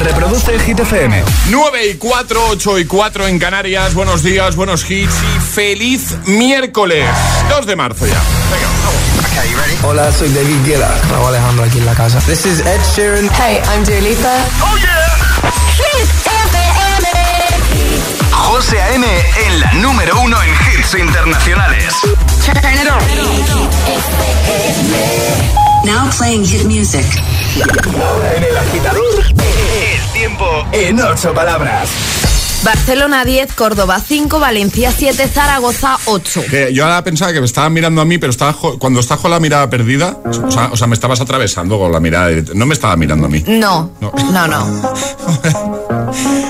Reproduce el Hit FM. 9 y 4, 8 y 4 en Canarias. Buenos días, buenos hits y feliz miércoles. 2 de marzo ya. Venga, vamos. Hola, soy David Guetta. Raúl Alejandro aquí en la casa. This is Ed Sheeran. Hey, I'm Dua Lipa. Oh yeah. Hit FM. José A.M. en la número uno en hits internacionales. Turn it on. Now playing hit music. en el agitador, el tiempo en ocho palabras. Barcelona 10, Córdoba 5, Valencia 7, Zaragoza 8. yo ahora pensaba que me estaban mirando a mí, pero estaba cuando estás con la mirada perdida, o sea, me estabas atravesando con la mirada. No me estaba mirando a mí. No, no, no. no.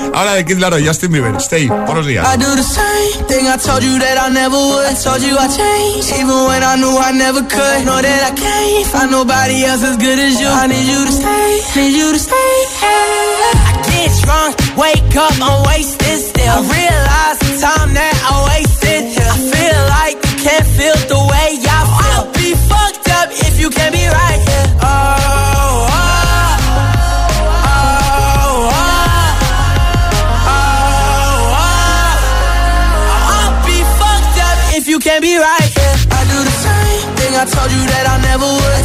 ahora de Kid Laro y Justin Bieber. Stay, buenos días. I do the same thing I told you that I never would. Told you I changed, even when I knew I never could. Know that I can't find nobody else as good as you. I need you to stay, need you to stay. I get drunk, wake up, I'm wasted. still. I realize the time that I wasted here. I feel like you can't feel the way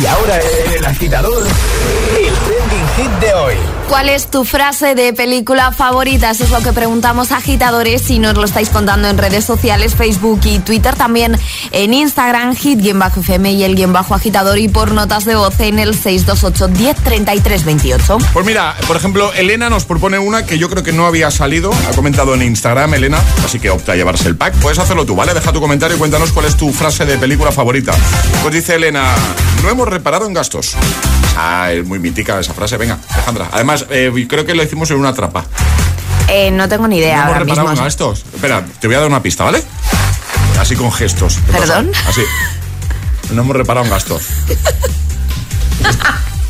Y ahora el agitador, hit de hoy. ¿Cuál es tu frase de película favorita? Eso es lo que preguntamos a agitadores y nos lo estáis contando en redes sociales, Facebook y Twitter, también en Instagram, hit-fm y el guion bajo agitador y por notas de voz en el 628 10 28. Pues mira, por ejemplo, Elena nos propone una que yo creo que no había salido, ha comentado en Instagram, Elena, así que opta a llevarse el pack. Puedes hacerlo tú, ¿vale? Deja tu comentario y cuéntanos cuál es tu frase de película favorita. Pues dice Elena, no hemos reparado en gastos. Ah, es muy mítica esa frase, venga, Alejandra. Además, eh, creo que lo hicimos en una trapa. Eh, no tengo ni idea. No hemos ahora reparado en gastos. Espera, te voy a dar una pista, ¿vale? Así con gestos. ¿Perdón? Así. No hemos reparado en gastos.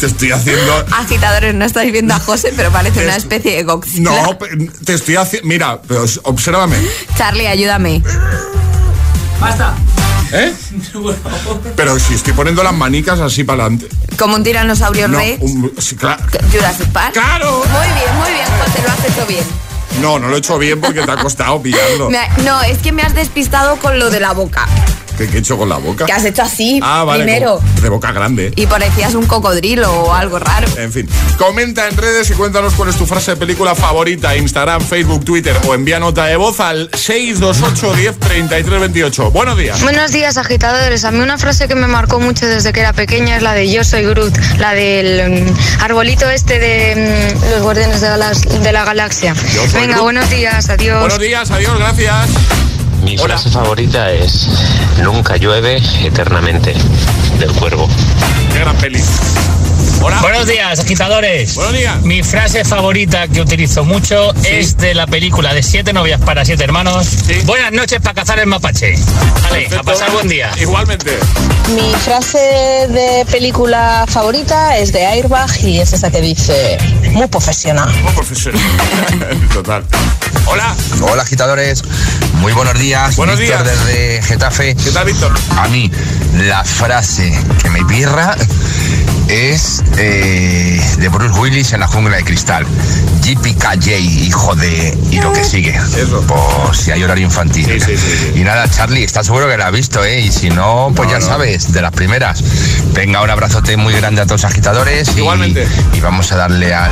Te estoy haciendo. Agitadores, no estáis viendo a José, pero parece una especie de Godzilla. No, te estoy haciendo. Mira, pero obsérvame. Charlie, ayúdame. Basta. ¿Eh? Pero si estoy poniendo las manicas así para adelante. Como un tiranosaurio No, rex. un- sí, claro. Jurassic Park. ¡Claro! Muy bien, muy bien, José, lo has hecho bien. No, no lo he hecho bien porque te ha costado pillando. No, es que me has despistado con lo de la boca. ¿Qué, he hecho con la boca? Que has hecho así Ah, vale. primero. como- De boca grande. Y parecías un cocodrilo o algo raro. En fin, comenta en redes y cuéntanos cuál es tu frase de película favorita, Instagram, Facebook, Twitter o envía nota de voz al 628 10 33 28. Buenos días. Buenos días, agitadores. A mí una frase que me marcó mucho desde que era pequeña es la de Yo soy Groot, la del mm, arbolito este de mm, los Guardianes de, Galas- de la Galaxia. Yo soy Venga, Groot. buenos días, adiós. Buenos días, adiós, gracias. Mi Hola. frase favorita es Nunca llueve eternamente del cuervo. Qué gran peli. Hola. Buenos días, agitadores. Buenos días. Mi frase favorita que utilizo mucho es de la película de Siete novias para siete hermanos. Sí. Buenas noches para cazar el mapache. Vale, a pasar buen día. Igualmente. Mi frase de película favorita es de Airbag y es esa que dice muy profesional. Muy profesional. Total. Hola. Hola, agitadores. Muy buenos días. Buenos Víctor días. desde Getafe. ¿Qué tal, Víctor? A mí, la frase que me pirra es eh, de Bruce Willis en la jungla de cristal. JPKJ, hijo de... y lo que sigue. Eso. Por si hay horario infantil. Sí, sí, sí, sí. Y nada, Charlie, estás seguro que la has visto, ¿eh? Y si no, pues No, ya no. sabes, de las primeras. Venga, un abrazote muy grande a todos los agitadores. y- Igualmente. Y, vamos a darle al,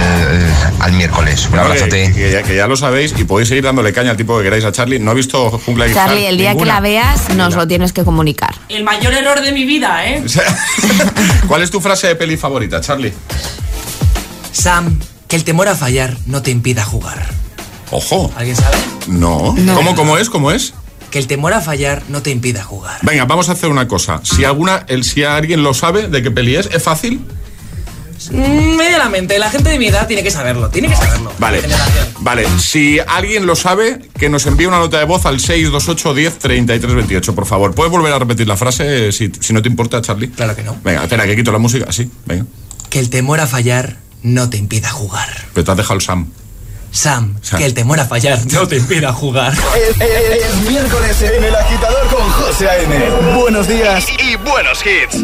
al miércoles. Un que, abrazote. que ya, que ya lo sabéis y podéis seguir dándole caña al tipo que queráis a Charlie. No he visto Jungla de Cristal Charlie, el día que la veas, nos lo tienes que comunicar. El mayor error de mi vida, ¿eh? O sea, ¿Cuál es tu frase de peli favorita, Charlie? Sam, que el temor a fallar no te impida jugar. Ojo. ¿Alguien sabe? No. ¿Cómo, ¿Cómo es? ¿Cómo es? Que el temor a fallar no te impida jugar. Venga, vamos a hacer una cosa. Si alguna, el, si alguien lo sabe de qué peli es, ¿es fácil? Mm, medianamente, la gente de mi edad tiene que saberlo, tiene que saberlo. Vale. Vale, si alguien lo sabe, que nos envíe una nota de voz al 628 10 33 28, por favor. ¿Puedes volver a repetir la frase si, si no te importa, Charlie? Claro que no. Venga, espera, que quito la música. Sí, venga. Que el temor a fallar no te impida jugar. Pero te has dejado el Sam. Sam, Sam. que el temor a fallar no te impida jugar. Es, es- es miércoles en el agitador con José A.M. Buenos días y, y buenos hits.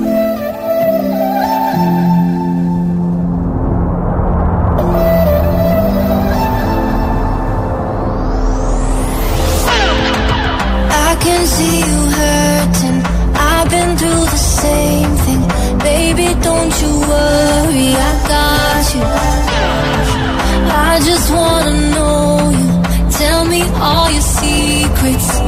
See you hurting. I've been through the same thing. Baby, don't you worry, I got you. I just wanna know you. Tell me all your secrets.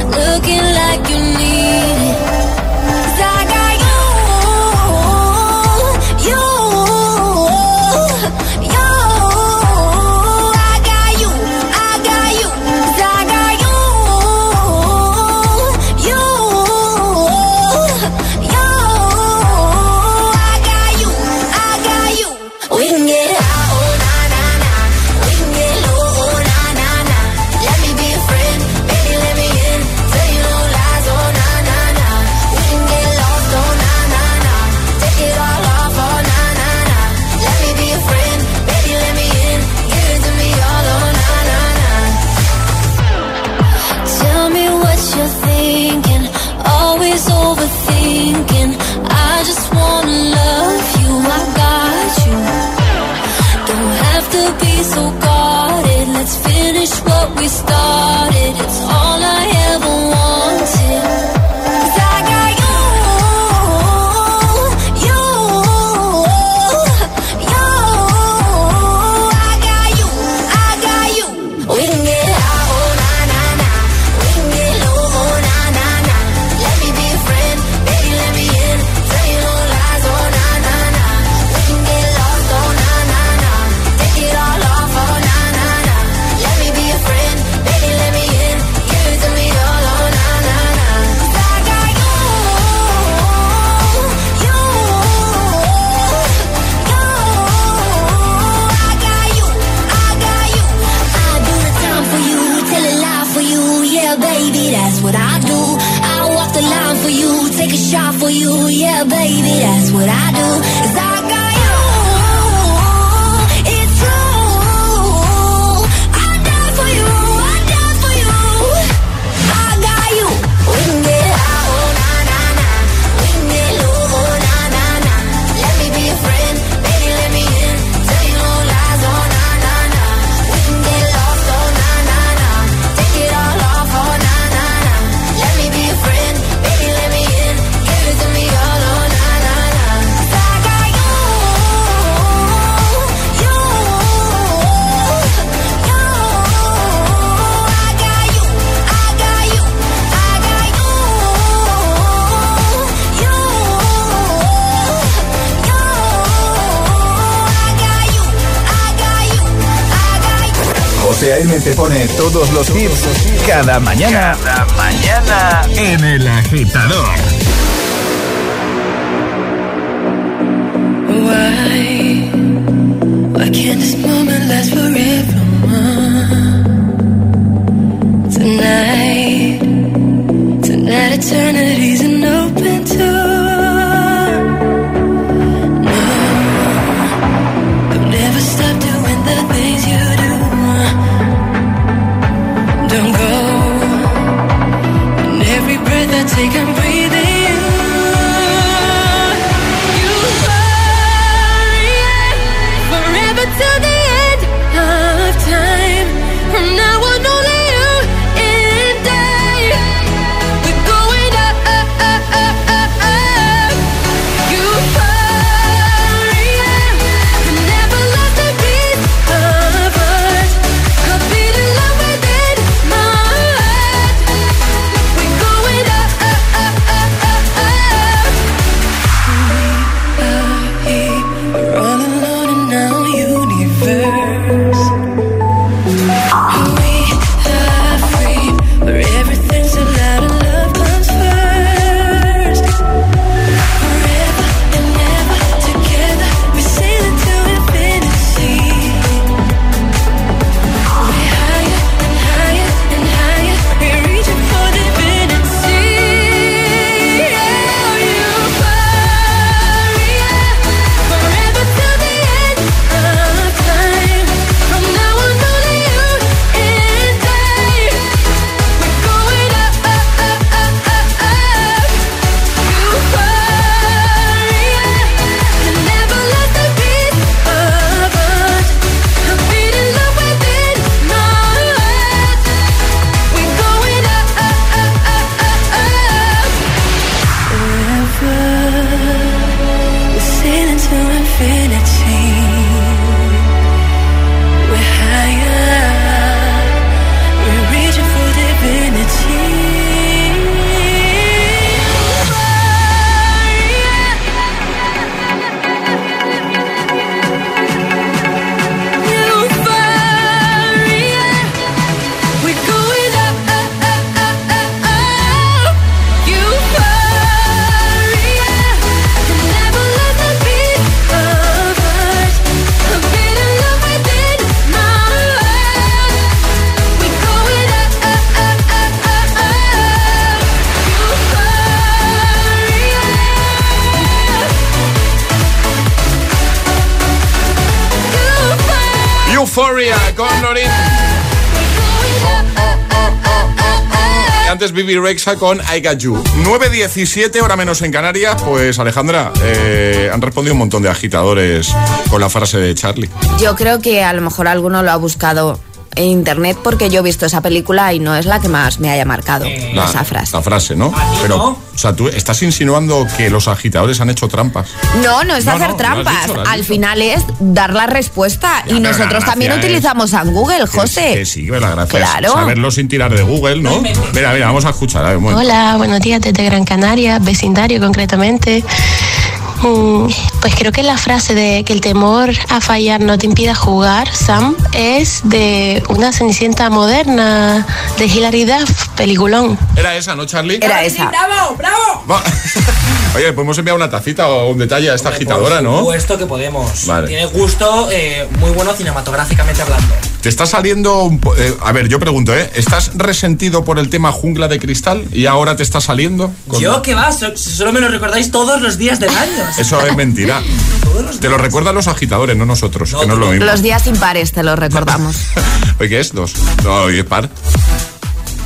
Los hits cada mañana. Cada mañana en el agitador. Con Lorin. Y antes Bibi Rexa con I Got You. 9.17, hora menos en Canarias. Pues Alejandra, eh, han respondido un montón de agitadores con la frase de Charlie. Yo creo que a lo mejor alguno lo ha buscado en internet porque yo he visto esa película y no es la que más me haya marcado La- esa frase. La frase, ¿no? Pero, o sea, tú estás insinuando que los agitadores han hecho trampas. No, no es No, hacer no, trampas. dicho, Al final es dar la respuesta. Ya, y nosotros también es- utilizamos a Google, José. Que sí, que la gracia es Claro. saberlo sin tirar de Google, ¿no? Mira, mira, vamos a escuchar. a ver. Hola, buenos días desde Gran Canaria, vecindario concretamente. Mm, Pues creo que la frase de que el temor a fallar no te impida jugar, Sam, es de una cenicienta moderna de Hilary Duff, peliculón. ¿Era esa, no, Charlie? Era esa. ¡Bravo, bravo! Oye, podemos enviar una tacita o un detalle a esta agitadora, Por ¿no? supuesto que podemos. Vale. Tiene gusto eh, muy bueno cinematográficamente hablando. Te está saliendo un po- eh, a ver, yo pregunto, ¿eh? ¿Estás resentido por el tema jungla de cristal y ahora te está saliendo? con- Yo que va, so- solo me lo recordáis todos los días del año. Eso es mentira. Te lo recuerdan los agitadores, no nosotros, que no es lo mismo. Los días impares te los recordamos. Oye, ¿qué es? Dos. No, hoy es par.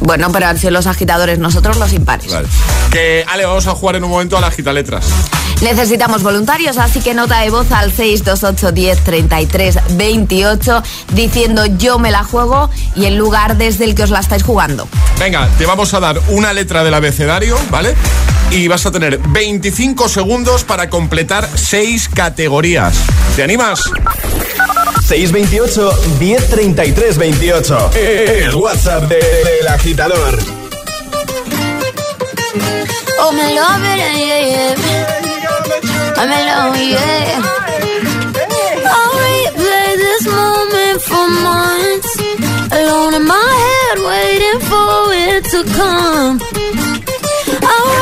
Bueno, pero han sido los agitadores, nosotros los impares. Vale. Que, Ale, vamos a jugar en un momento a las gitaletras. Necesitamos voluntarios, así que nota de voz al 628 10 33 28 diciendo yo me la juego y el lugar desde el que os la estáis jugando. Venga, te vamos a dar una letra del abecedario, ¿vale? Y vas a tener 25 segundos para completar 6 categorías. ¿Te animas? 628 1033 28. El WhatsApp de- del agitador. Oh, me love it, yeah, yeah. I'm in love, yeah. This moment for months. Alone in my head, waiting for it to come. I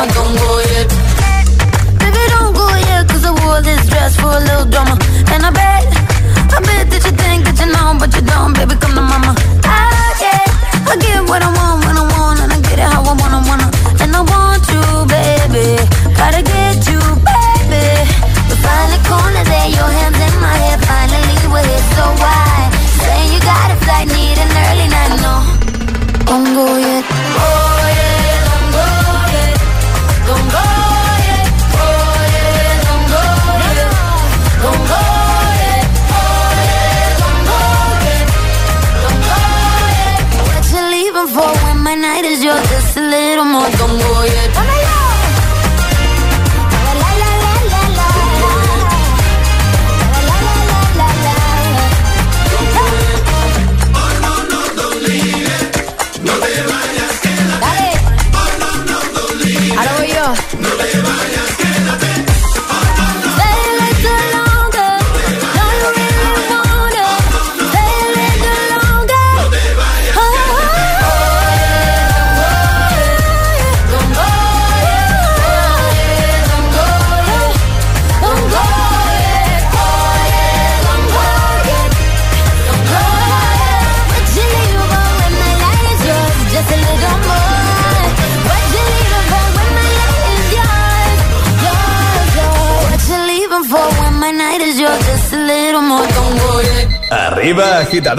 a. Don't go yet. Baby, don't go yet, cause I wore this dress for a little drama. And I bet, I bet that you think that you know, but you don't, baby, come to mama. Ah, I get, I get what I want when I want, and I get it how I wanna, wanna. And I want you, baby, gotta get you, baby. We find a corner there, your hands in my hair, finally we're here, so why? Saying you got a flight, need an early night, no. Don't go yet. Go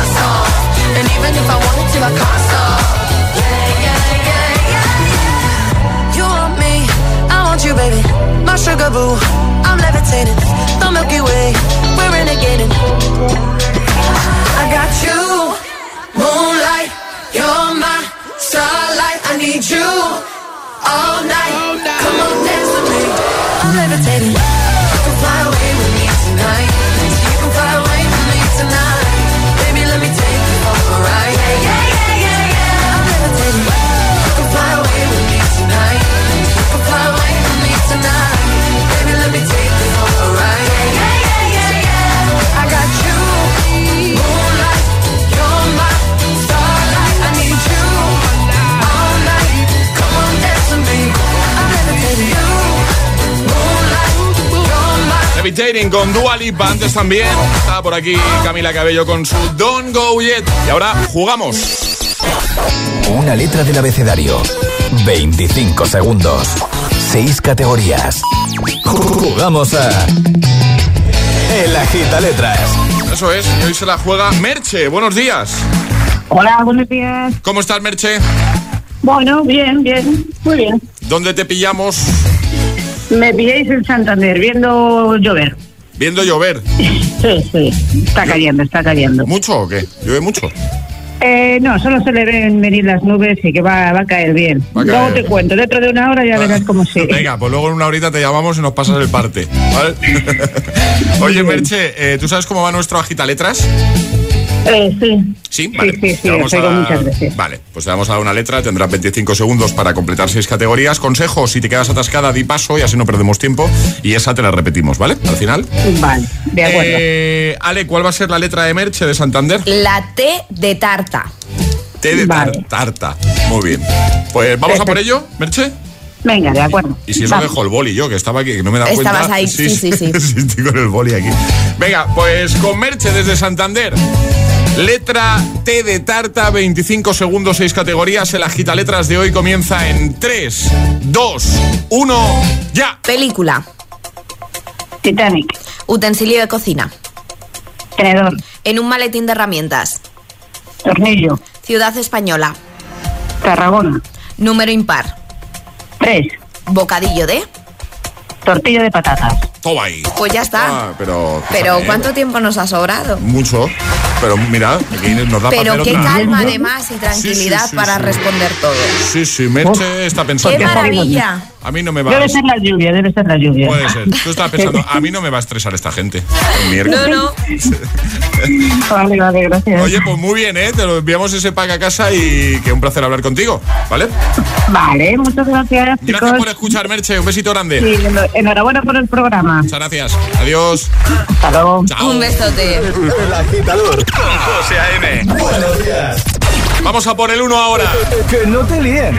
And even if I wanted to, I can't stop. Yeah, yeah, yeah, yeah. You want me, I want you, baby. My sugar boo, I'm levitating. The Milky Way, we're renegading. I got you, moonlight. You're my starlight. I need you all night. Come on, dance Levitating con Dua Lipa antes también. Estaba por aquí Camila Cabello con su Don't Go Yet. Y ahora jugamos. Una letra del abecedario. 25 segundos. 6 categorías. Jugamos a. El Agita Letras. Eso es, y hoy se la juega Merche. Buenos días. Hola, buenos días. ¿Cómo estás, Merche? Bueno, bien, bien, muy bien. ¿Dónde te pillamos? Me pilláis en Santander viendo llover. Viendo llover. Sí, sí, está cayendo, está cayendo. ¿Mucho o qué? ¿Llueve mucho? Eh, no, solo se le ven venir las nubes y que va, va a caer bien. A Luego te cuento, dentro de una hora ya verás cómo sigue. Venga, pues luego en una horita te llamamos y nos pasas el parte. ¿vale? Oye, Merche, eh, ¿tú sabes cómo va nuestro agita letras? Eh, sí. Sí, vale. sí, sí, os oigo muchas veces. Vale, pues te vamos a dar una letra, tendrás 25 segundos para completar seis categorías. Consejos, si te quedas atascada, di paso y así no perdemos tiempo. Y esa te la repetimos, ¿vale? Al final. Vale, de acuerdo. Eh, Ale, ¿cuál va a ser la letra de Merche de Santander? La T de tarta. T de tar- tarta. Muy bien. Pues vamos a por ello, Merche. Venga, de acuerdo. Y si eso Vamos. dejo el boli yo, que estaba aquí, que no me he dado Estabas cuenta. ahí, sí, sí, sí. estoy con el boli aquí. Venga, pues con Merche desde Santander. Letra T de tarta, 25 segundos, 6 categorías. El agita letras de hoy comienza en 3, 2, 1, ya. Película. Titanic. Utensilio de cocina. Tenedor. En un maletín de herramientas. Tornillo. Ciudad española. Tarragona. Número impar. Tres. Bocadillo de. Tortilla de patatas. Toma ahí. Pues ya está. Ah, pero. Pero eh, ¿cuánto tiempo nos ha sobrado? Mucho. Pero mira, aquí nos da Pero qué calma además y tranquilidad Sí, sí, sí, para sí. responder todo. Sí, sí, Merche está pensando. ¡Qué maravilla! A mí no me va Debe ser la lluvia, debe ser la lluvia. Puede ser. Tú estabas pensando, a mí no me va a estresar esta gente. No, no. Vale, vale, gracias. Oye, pues muy bien, ¿eh? Te lo enviamos ese pack a casa y que un placer hablar contigo, ¿vale? Vale, muchas gracias, Gracias por escuchar, Merche. Un besito grande. Sí, enhorabuena por el programa. Muchas gracias. Adiós. Hasta luego. Chao. Un besote. El agitador con José A.M. Buenos días. Vamos a por el uno ahora. Que no te líen.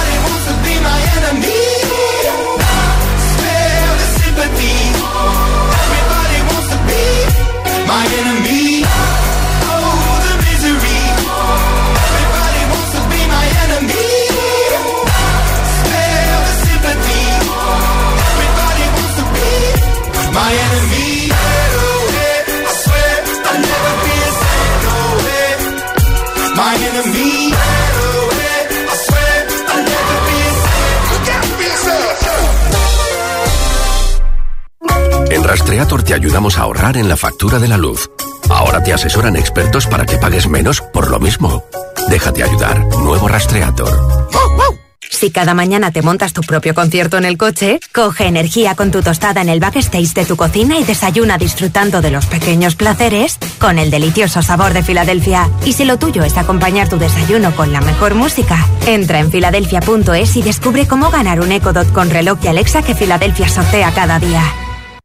En Rastreator te ayudamos a ahorrar en la factura de la luz. Ahora te asesoran expertos para que pagues menos por lo mismo. Déjate ayudar. Nuevo Rastreator. Si cada mañana te montas tu propio concierto en el coche, coge energía con tu tostada en el backstage de tu cocina y desayuna disfrutando de los pequeños placeres con el delicioso sabor de Filadelfia. Y si lo tuyo es acompañar tu desayuno con la mejor música, entra en filadelfia.es y descubre cómo ganar un Echo Dot con reloj y Alexa que Filadelfia sortea cada día.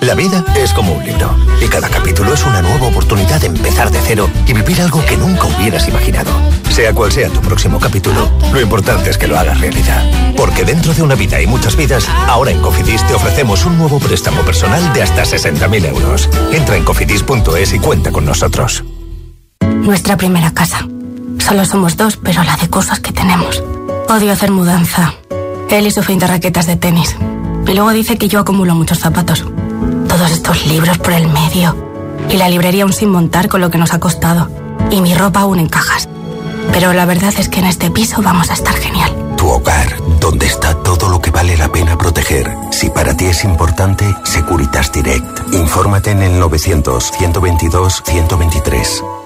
La vida es como un libro y cada capítulo es una nueva oportunidad de empezar de cero y vivir algo que nunca hubieras imaginado. Sea cual sea tu próximo capítulo, lo importante es que lo hagas realidad. Porque dentro de una vida y muchas vidas, ahora en Cofidis te ofrecemos un nuevo préstamo personal de hasta 60.000 euros. Entra en cofidis.es y cuenta con nosotros. Nuestra primera casa. Solo somos dos, pero la de cosas que tenemos. Odio hacer mudanza. Él y su fin de raquetas de tenis. Y luego dice que yo acumulo muchos zapatos. Todos estos libros por el medio. Y la librería aún sin montar con lo que nos ha costado. Y mi ropa aún en cajas. Pero la verdad es que en este piso vamos a estar genial. Tu hogar, donde está todo lo que vale la pena proteger. Si para ti es importante, Securitas Direct. Infórmate en el 900-122-123.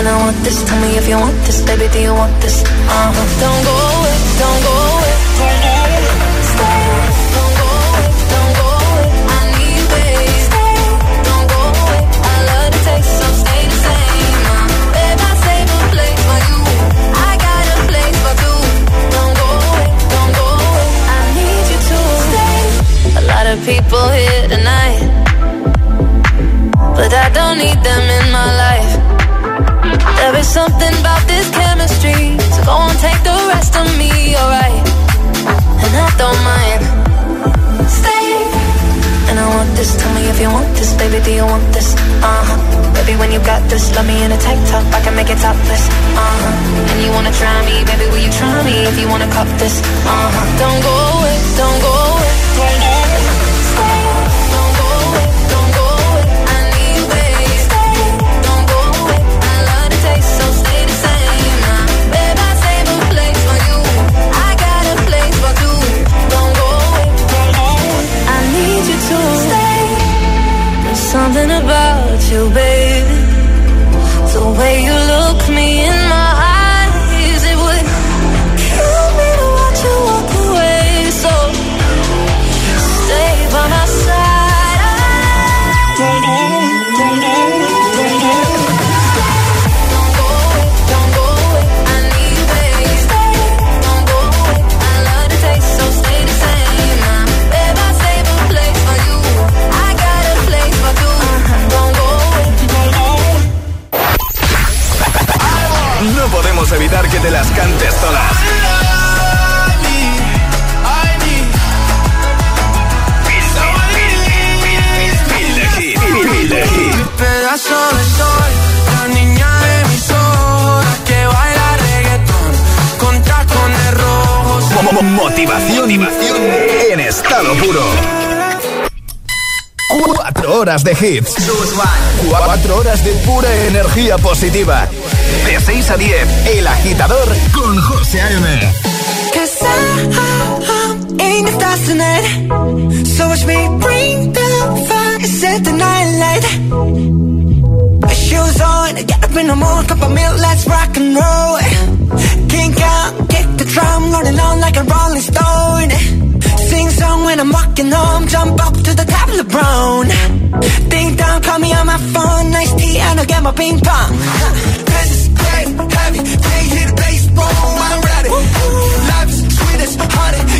And I want this. Tell me if you want this, baby. Do you want this? Uh huh. Don't go away, don't go away, it topless. Uh huh. And you wanna try me, baby, will you try me if you wanna cup this? Uh huh. Don't go away, don't go cantes todas. Pedazo de sol, la niña de mis ojos, que baila reggaetón con tacones rojos. Mo- mo- Motivación en estado puro. Cuatro horas de hits. Cuatro horas de pura energía positiva. De 6 a 10, El Agitador con José A.M. Cause I, in the tonight. So watch me bring the fire, set the night light. Shoes on, get up in the morning, cup of milk, let's rock and roll. Kink out, kick the drum, rolling on like a rolling stone. Sing song when I'm walking home, jump up to the top of the brown. Ding dong, call me on my phone, nice tea, and I'll get my ping pong. This is great, heavy, can't hear the bass, boom, I'm ready. Life's sweet as honey,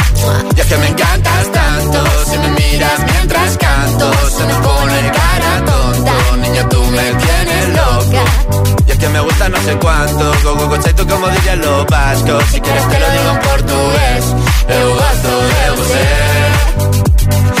Y es que me encantas tanto, si me miras mientras canto, se me pone cara tonta. Niña, tú me tienes loca. Y es que me gusta no sé cuánto, go go go tú como dirían los vascos. Si quieres te lo digo en portugués, eu gosto de você.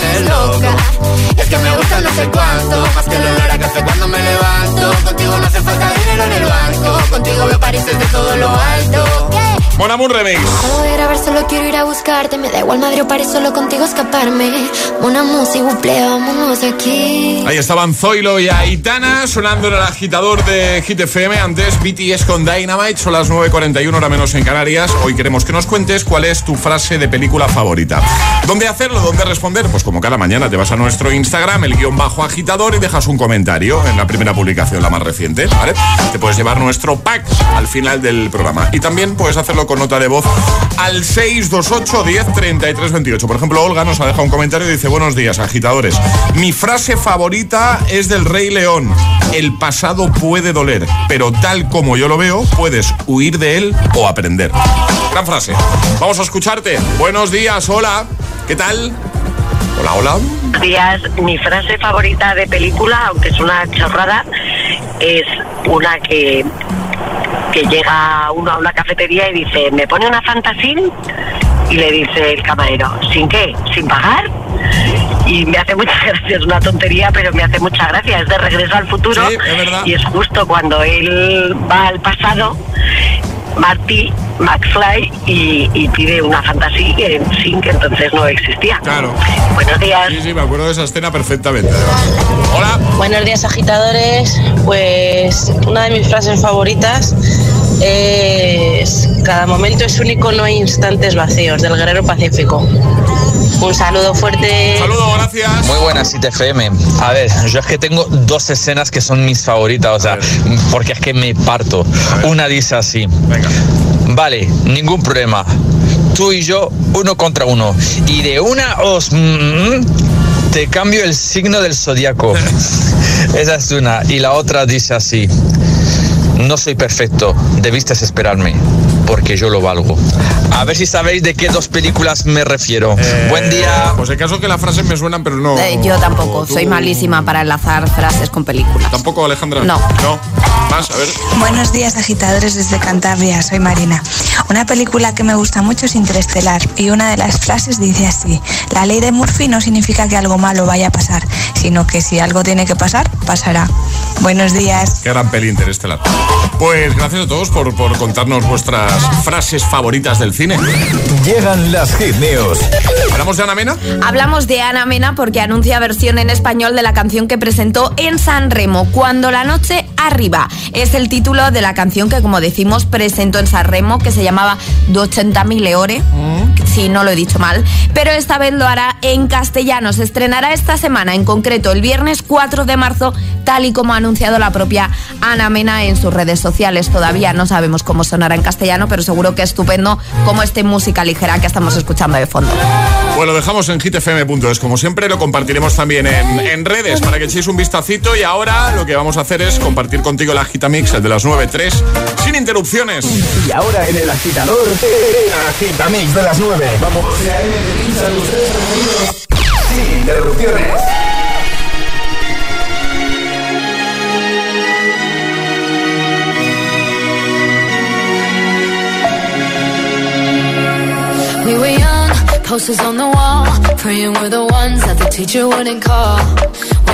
tienes loca. Y es que me gusta no sé cuánto, más que el olor a café cuando me levanto. Contigo no hace falta dinero en el banco, contigo veo París desde todo lo alto. Mon Amour Remix. Solo quiero ir a buscarte. Me da igual Madrid o París, solo contigo escaparme. Buple, vámonos aquí. Ahí estaban Zoilo y Aitana sonando en el agitador de Hit FM. Antes BTS con Dynamite, son las 9.41 hora menos en Canarias. Hoy queremos que nos cuentes cuál es tu frase de película favorita. ¿Dónde hacerlo? ¿Dónde responder? Pues como cada mañana te vas a nuestro Instagram, el guion bajo agitador, y dejas un comentario en la primera publicación, la más reciente. Te puedes llevar nuestro pack al final del programa. Y también puedes hacerlo con nota de voz al 628 10 33 28. Por ejemplo, Olga nos ha dejado un comentario y dice: Buenos días, agitadores. Mi frase favorita es del Rey León. El pasado puede doler, pero tal como yo lo veo, puedes huir de él o aprender. Gran frase. Vamos a escucharte. Buenos días, hola. ¿Qué tal? Hola, hola. Días. Mi frase favorita de película, aunque es una chorrada, es una que, que llega uno a una cafetería y dice, ¿me pone una fantasín? Y le dice el camarero, ¿sin qué? ¿Sin pagar? Y me hace mucha gracia, es una tontería, pero me hace mucha gracia. Es de regreso al futuro Sí, es verdad. y es justo cuando él va al pasado, Marty McFly, y, y pide una fantasía que sin que entonces no existía. Claro. Buenos días. Sí, sí, me acuerdo de esa escena perfectamente. Hola. Buenos días agitadores, pues una de mis frases favoritas es cada momento es único, no hay instantes vacíos, del guerrero pacífico. Un saludo fuerte. Saludo, gracias. Muy buenas, ITFM. A ver, yo es que tengo dos escenas que son mis favoritas, o sea, porque es que me parto. Una dice así. Vale, ningún problema. Tú y yo, uno contra uno. Y de una os... mm, te cambio el signo del zodiaco. Esa es una. Y la otra dice así. No soy perfecto, debiste esperarme, porque yo lo valgo. A ver si sabéis de qué dos películas me refiero. Eh, Buen día. Pues en caso que las frases me suenan, pero no. Eh, yo tampoco, Tú- soy malísima para enlazar frases con películas. ¿Tampoco, Alejandra? No. No. Más, a ver. Buenos días agitadores desde Cantabria, soy Marina. Una película que me gusta mucho es Interestelar y una de las frases dice así, la ley de Murphy no significa que algo malo vaya a pasar, sino que si algo tiene que pasar, pasará. Buenos días. Qué gran peli interestelar. Pues gracias a todos por, por contarnos vuestras frases favoritas del cine. Llegan las hit news. ¿Hablamos de Ana Mena? Hablamos de Ana Mena porque anuncia versión en español de la canción que presentó en San Remo, Cuando la noche arriba. Es el título de la canción que, como decimos, presentó en San Remo, que se llamaba 280.000 eure, si no lo he dicho mal, pero esta vez lo hará en castellano. Se estrenará esta semana, en concreto el viernes 4 de marzo, tal y como ha anunciado la propia Ana Mena en sus redes sociales. Todavía no sabemos cómo sonará en castellano, pero seguro que estupendo como este música ligera que estamos escuchando de fondo. Pues lo dejamos en hitfm.es. Como siempre, lo compartiremos también en, en redes para que echéis un vistacito. Y ahora lo que vamos a hacer es compartir contigo la Gitamix, el de las 9.3, sin interrupciones. Y ahora en el agitador, el agitamix de las 9. Vamos. Sin interrupciones. We were young, posters on the wall, praying we're the ones that the teacher wouldn't call.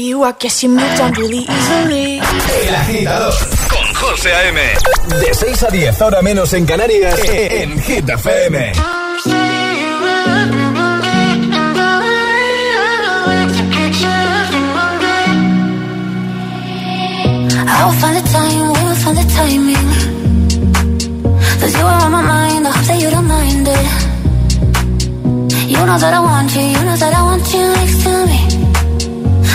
you, I guess you moved on really easily. El agitador con José A.M. De 6 a 10, ahora menos en Canarias, en Hit FM. I'll find the time, we'll find the timing. Cause you are on my mind, I hope that you don't mind it. You know that I want you, you know that I want you next to me.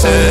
said.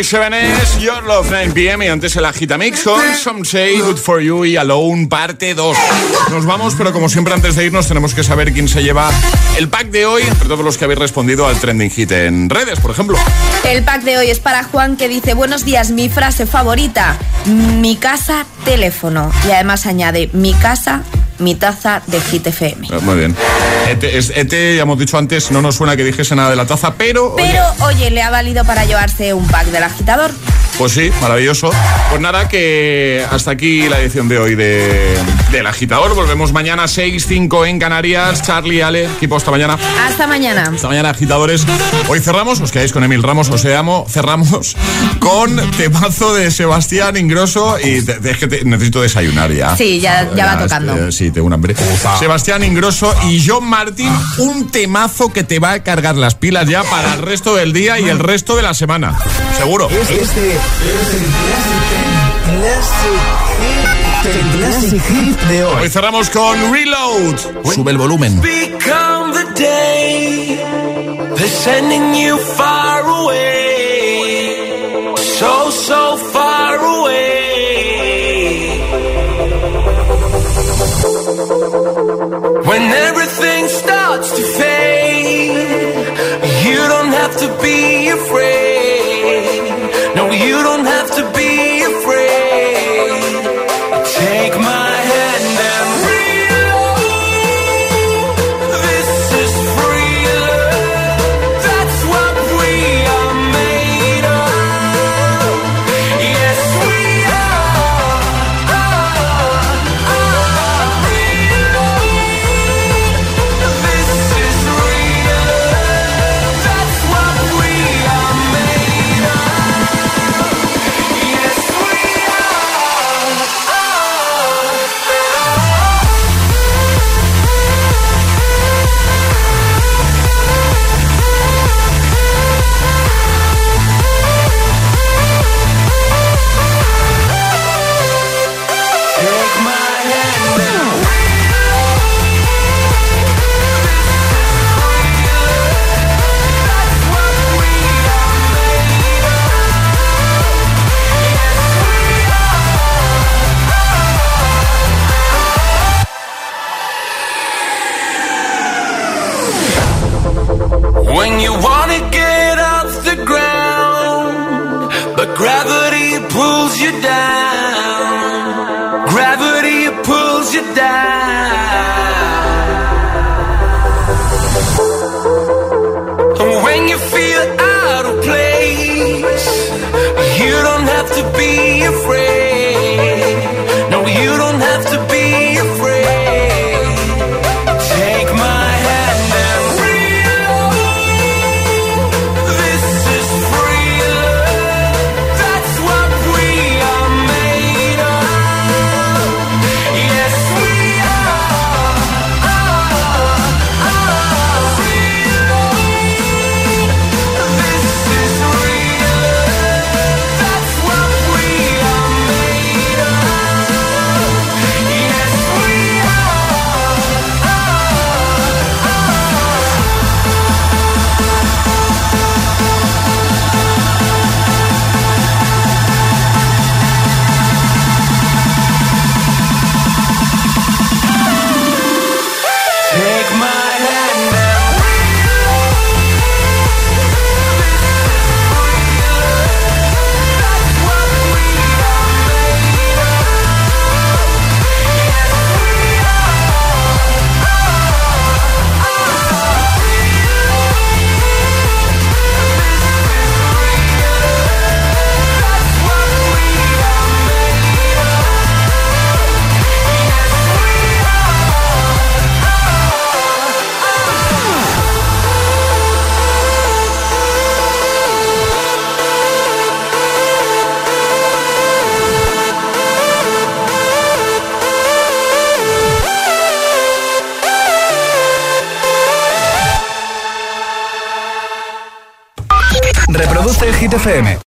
7S, Your Love 9pm y antes el Agitamix con Some Say, Good For You y Alone parte 2. Nos vamos, pero como siempre antes de irnos tenemos que saber quién se lleva el pack de hoy, entre todos los que habéis respondido al trending hit en redes, por ejemplo. El pack de hoy es para Juan que dice, buenos días, mi frase favorita, mi casa, teléfono. Y además añade, mi casa, mi taza de Hit FM. Eh, Muy bien. Ete, es- Ete, ya hemos dicho antes, no nos suena que dijese nada de la taza, pero... oye, Pero, oye, le ha valido para llevarse un pack del agitador. Pues sí, maravilloso. Pues nada, que hasta aquí la edición de hoy de, del agitador. Volvemos mañana 6, 5 en Canarias. Charlie, Ale, equipo, hasta mañana. Hasta mañana. Esta mañana, agitadores. Hoy cerramos, os quedáis con Emil Ramos, os amo. Cerramos con temazo de Sebastián Ingrosso. Y te- te- es que te- necesito desayunar ya. Sí, ya- ya va tocando. este, sí, tengo un hambre. Sebastián Ingrosso y John Martin, un temazo que te va a cargar las pilas ya para el resto del día y el resto de la semana. Seguro. Este es el Classic, el Classic Hit de hoy. Hoy cerramos con Reload. Sube el volumen. Become the day they're sending you far away, be afraid.